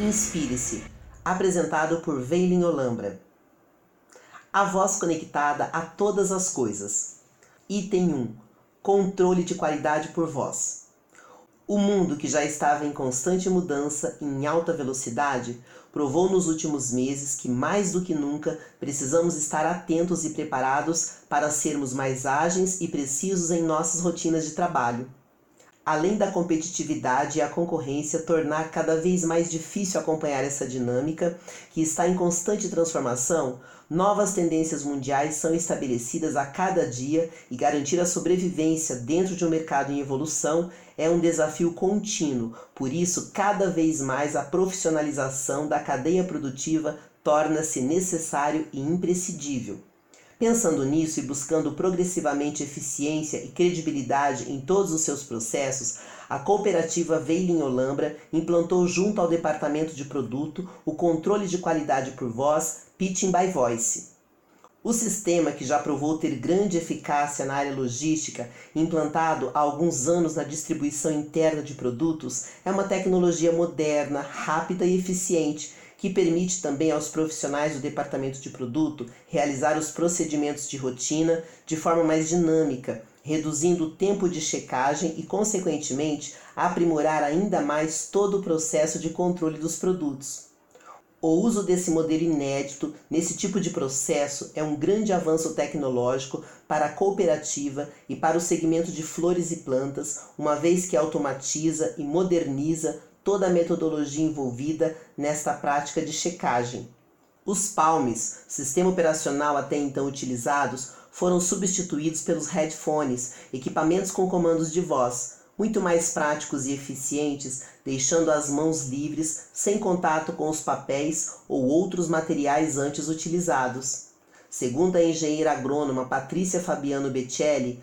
Inspire-se, apresentado por Veilin Olambra. A voz conectada a todas as coisas. Item 1. Controle de qualidade por voz. O mundo, que já estava em constante mudança em alta velocidade, provou nos últimos meses que, mais do que nunca, precisamos estar atentos e preparados para sermos mais ágeis e precisos em nossas rotinas de trabalho. Além da competitividade e a concorrência tornar cada vez mais difícil acompanhar essa dinâmica, que está em constante transformação, Novas tendências mundiais são estabelecidas a cada dia e garantir a sobrevivência dentro de um mercado em evolução é um desafio contínuo. Por isso, cada vez mais a profissionalização da cadeia produtiva torna-se necessário e imprescindível. Pensando nisso e buscando progressivamente eficiência e credibilidade em todos os seus processos, a cooperativa Veilin Olambra implantou junto ao departamento de produto o controle de qualidade por voz Pitching by Voice. O sistema, que já provou ter grande eficácia na área logística, implantado há alguns anos na distribuição interna de produtos, é uma tecnologia moderna, rápida e eficiente que permite também aos profissionais do departamento de produto realizar os procedimentos de rotina de forma mais dinâmica, reduzindo o tempo de checagem e, consequentemente, aprimorar ainda mais todo o processo de controle dos produtos. O uso desse modelo inédito nesse tipo de processo é um grande avanço tecnológico para a cooperativa e para o segmento de flores e plantas, uma vez que automatiza e moderniza toda a metodologia envolvida nesta prática de checagem. Os palmes, sistema operacional até então utilizados, foram substituídos pelos headphones, equipamentos com comandos de voz, muito mais práticos e eficientes, deixando as mãos livres, sem contato com os papéis ou outros materiais antes utilizados. Segundo a engenheira agrônoma Patrícia Fabiano Becelli,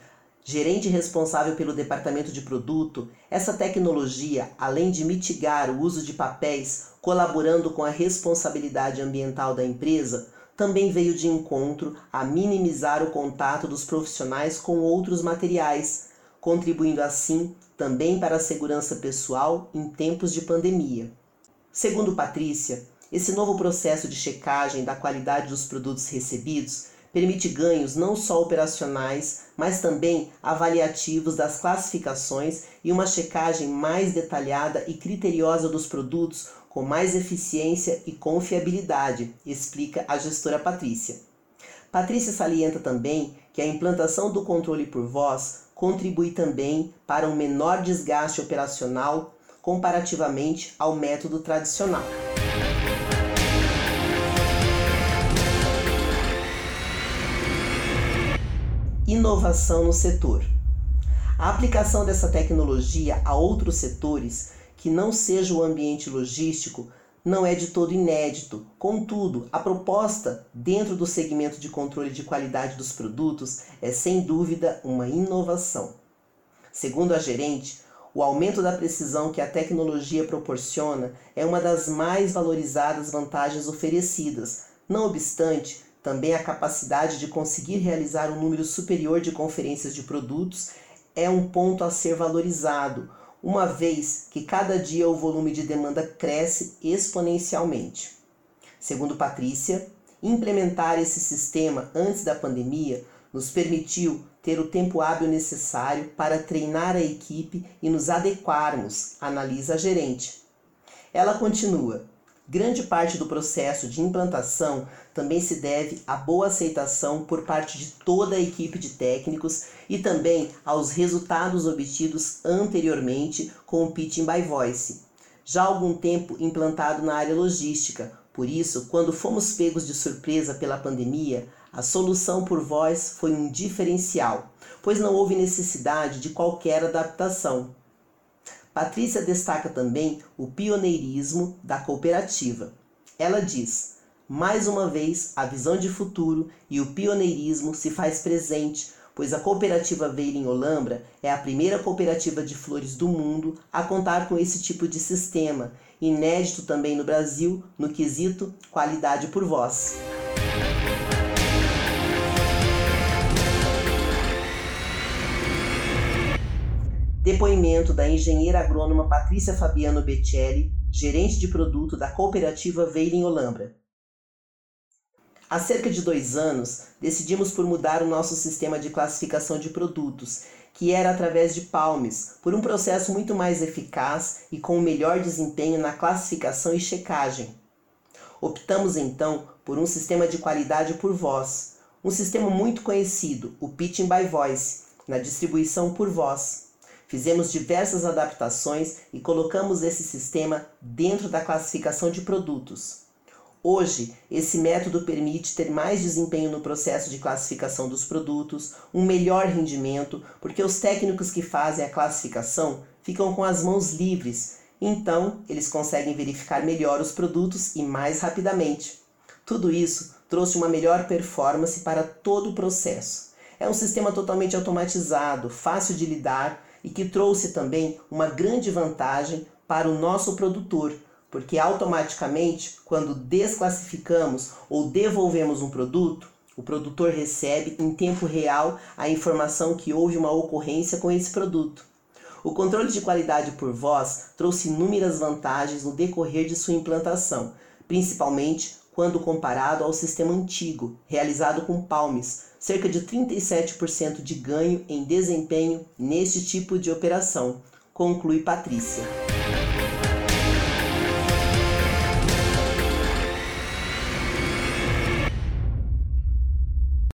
gerente responsável pelo departamento de produto, essa tecnologia, além de mitigar o uso de papéis, colaborando com a responsabilidade ambiental da empresa, também veio de encontro a minimizar o contato dos profissionais com outros materiais, contribuindo assim também para a segurança pessoal em tempos de pandemia. Segundo Patrícia, esse novo processo de checagem da qualidade dos produtos recebidos permite ganhos não só operacionais, mas também avaliativos das classificações e uma checagem mais detalhada e criteriosa dos produtos com mais eficiência e confiabilidade, explica a gestora Patrícia. Patrícia salienta também que a implantação do controle por voz contribui também para um menor desgaste operacional comparativamente ao método tradicional. Inovação no setor. A aplicação dessa tecnologia a outros setores que não seja o ambiente logístico não é de todo inédito. Contudo, a proposta dentro do segmento de controle de qualidade dos produtos é sem dúvida uma inovação. Segundo a gerente, o aumento da precisão que a tecnologia proporciona é uma das mais valorizadas vantagens oferecidas. Não obstante, também a capacidade de conseguir realizar um número superior de conferências de produtos é um ponto a ser valorizado, uma vez que cada dia o volume de demanda cresce exponencialmente. Segundo Patrícia, implementar esse sistema antes da pandemia nos permitiu ter o tempo hábil necessário para treinar a equipe e nos adequarmos, analisa a gerente. Ela continua: Grande parte do processo de implantação também se deve à boa aceitação por parte de toda a equipe de técnicos e também aos resultados obtidos anteriormente com o Pitching by Voice, já há algum tempo implantado na área logística. Por isso, quando fomos pegos de surpresa pela pandemia, a solução por voz foi um diferencial, pois não houve necessidade de qualquer adaptação. Patrícia destaca também o pioneirismo da cooperativa. Ela diz: mais uma vez, a visão de futuro e o pioneirismo se faz presente, pois a cooperativa Veira em Olambra é a primeira cooperativa de flores do mundo a contar com esse tipo de sistema, inédito também no Brasil no quesito qualidade por voz. Depoimento da engenheira agrônoma Patrícia Fabiano Becelli, gerente de produto da cooperativa Veiling Olambra. Há cerca de dois anos, decidimos por mudar o nosso sistema de classificação de produtos, que era através de palmes, por um processo muito mais eficaz e com melhor desempenho na classificação e checagem. Optamos então por um sistema de qualidade por voz, um sistema muito conhecido, o Pitching by Voice, na distribuição por voz. Fizemos diversas adaptações e colocamos esse sistema dentro da classificação de produtos. Hoje, esse método permite ter mais desempenho no processo de classificação dos produtos, um melhor rendimento, porque os técnicos que fazem a classificação ficam com as mãos livres, então eles conseguem verificar melhor os produtos e mais rapidamente. Tudo isso trouxe uma melhor performance para todo o processo. É um sistema totalmente automatizado, fácil de lidar e que trouxe também uma grande vantagem para o nosso produtor, porque automaticamente, quando desclassificamos ou devolvemos um produto, o produtor recebe em tempo real a informação que houve uma ocorrência com esse produto. O controle de qualidade por voz trouxe inúmeras vantagens no decorrer de sua implantação, principalmente quando comparado ao sistema antigo, realizado com palmes, cerca de 37% de ganho em desempenho neste tipo de operação, conclui Patrícia.